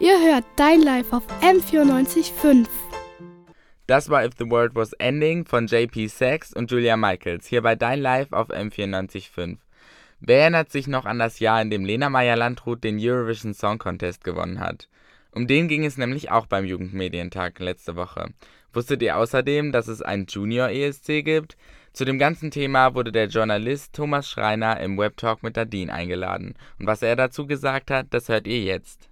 Ihr hört Dein Live auf M94.5. Das war If the World Was Ending von JP Sachs und Julia Michaels, hier bei Dein Live auf M94.5. Wer erinnert sich noch an das Jahr, in dem Lena Meyer-Landrut den Eurovision Song Contest gewonnen hat? Um den ging es nämlich auch beim Jugendmedientag letzte Woche. Wusstet ihr außerdem, dass es einen Junior ESC gibt? Zu dem ganzen Thema wurde der Journalist Thomas Schreiner im Webtalk mit Nadine eingeladen. Und was er dazu gesagt hat, das hört ihr jetzt.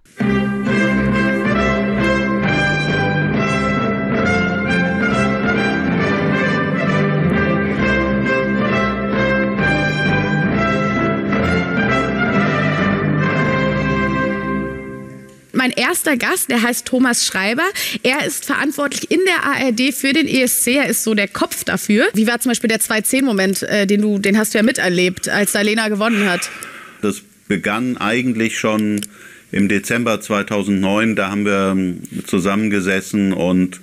Mein erster Gast, der heißt Thomas Schreiber. Er ist verantwortlich in der ARD für den ESC. Er ist so der Kopf dafür. Wie war zum Beispiel der 2-10-Moment, äh, den, du, den hast du ja miterlebt, als Lena gewonnen hat? Das begann eigentlich schon im Dezember 2009. Da haben wir ähm, zusammengesessen und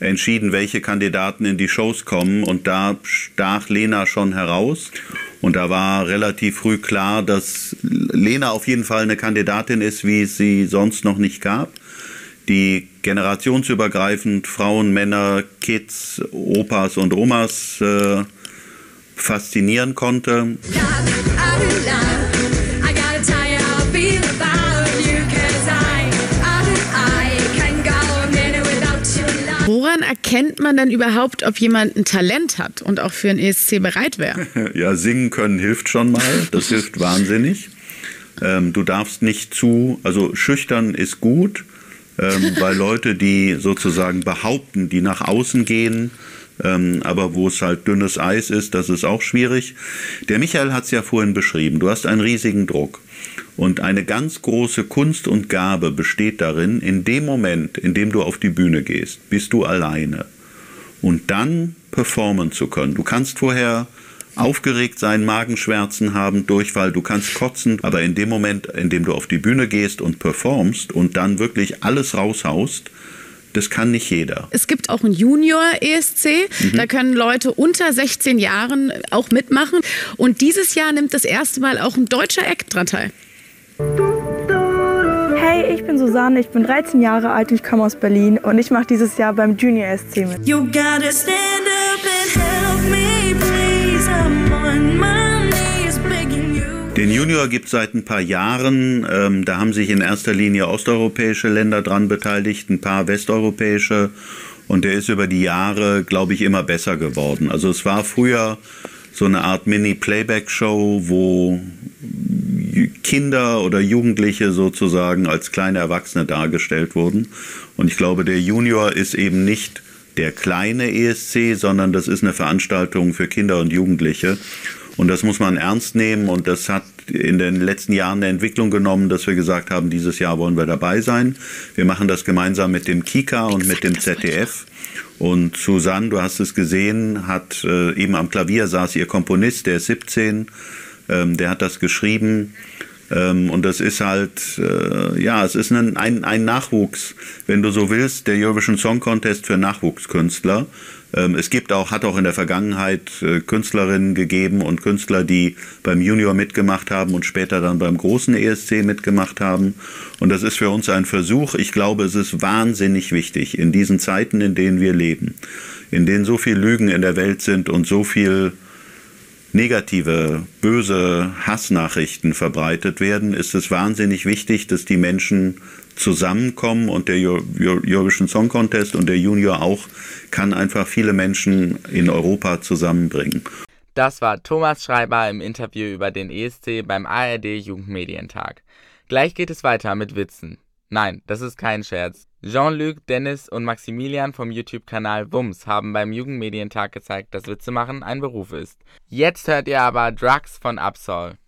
entschieden, welche Kandidaten in die Shows kommen. Und da stach Lena schon heraus. Und da war relativ früh klar, dass Lena auf jeden Fall eine Kandidatin ist, wie es sie sonst noch nicht gab, die generationsübergreifend Frauen, Männer, Kids, Opas und Omas äh, faszinieren konnte. Woran erkennt man denn überhaupt, ob jemand ein Talent hat und auch für ein ESC bereit wäre? ja, singen können hilft schon mal. Das hilft wahnsinnig. Ähm, du darfst nicht zu, also schüchtern ist gut, ähm, weil Leute, die sozusagen behaupten, die nach außen gehen, ähm, aber wo es halt dünnes Eis ist, das ist auch schwierig. Der Michael hat es ja vorhin beschrieben. Du hast einen riesigen Druck. Und eine ganz große Kunst und Gabe besteht darin, in dem Moment, in dem du auf die Bühne gehst, bist du alleine. Und dann performen zu können. Du kannst vorher aufgeregt sein, Magenschmerzen haben, Durchfall, du kannst kotzen, aber in dem Moment, in dem du auf die Bühne gehst und performst und dann wirklich alles raushaust, das kann nicht jeder. Es gibt auch ein Junior-ESC. Mhm. Da können Leute unter 16 Jahren auch mitmachen. Und dieses Jahr nimmt das erste Mal auch ein deutscher Act dran teil. Hey, ich bin Susanne, ich bin 13 Jahre alt und ich komme aus Berlin und ich mache dieses Jahr beim Junior SC mit. You gotta stand up Den Junior gibt es seit ein paar Jahren. Ähm, da haben sich in erster Linie osteuropäische Länder dran beteiligt, ein paar westeuropäische. Und der ist über die Jahre, glaube ich, immer besser geworden. Also es war früher so eine Art Mini-Playback-Show, wo Kinder oder Jugendliche sozusagen als kleine Erwachsene dargestellt wurden. Und ich glaube, der Junior ist eben nicht der kleine ESC, sondern das ist eine Veranstaltung für Kinder und Jugendliche. Und das muss man ernst nehmen und das hat in den letzten Jahren eine Entwicklung genommen, dass wir gesagt haben, dieses Jahr wollen wir dabei sein. Wir machen das gemeinsam mit dem Kika und mit dem ZDF. Und Susanne, du hast es gesehen, hat äh, eben am Klavier saß ihr Komponist, der ist 17, ähm, der hat das geschrieben. Ähm, und das ist halt, äh, ja, es ist ein, ein, ein, Nachwuchs, wenn du so willst, der Eurovision Song Contest für Nachwuchskünstler. Ähm, es gibt auch, hat auch in der Vergangenheit äh, Künstlerinnen gegeben und Künstler, die beim Junior mitgemacht haben und später dann beim großen ESC mitgemacht haben. Und das ist für uns ein Versuch. Ich glaube, es ist wahnsinnig wichtig in diesen Zeiten, in denen wir leben, in denen so viel Lügen in der Welt sind und so viel negative, böse Hassnachrichten verbreitet werden, ist es wahnsinnig wichtig, dass die Menschen zusammenkommen und der Eurovision Song Contest und der Junior auch kann einfach viele Menschen in Europa zusammenbringen. Das war Thomas Schreiber im Interview über den ESC beim ARD Jugendmedientag. Gleich geht es weiter mit Witzen. Nein, das ist kein Scherz. Jean-Luc, Dennis und Maximilian vom YouTube-Kanal Wums haben beim Jugendmedientag gezeigt, dass Witze machen ein Beruf ist. Jetzt hört ihr aber Drugs von Absol.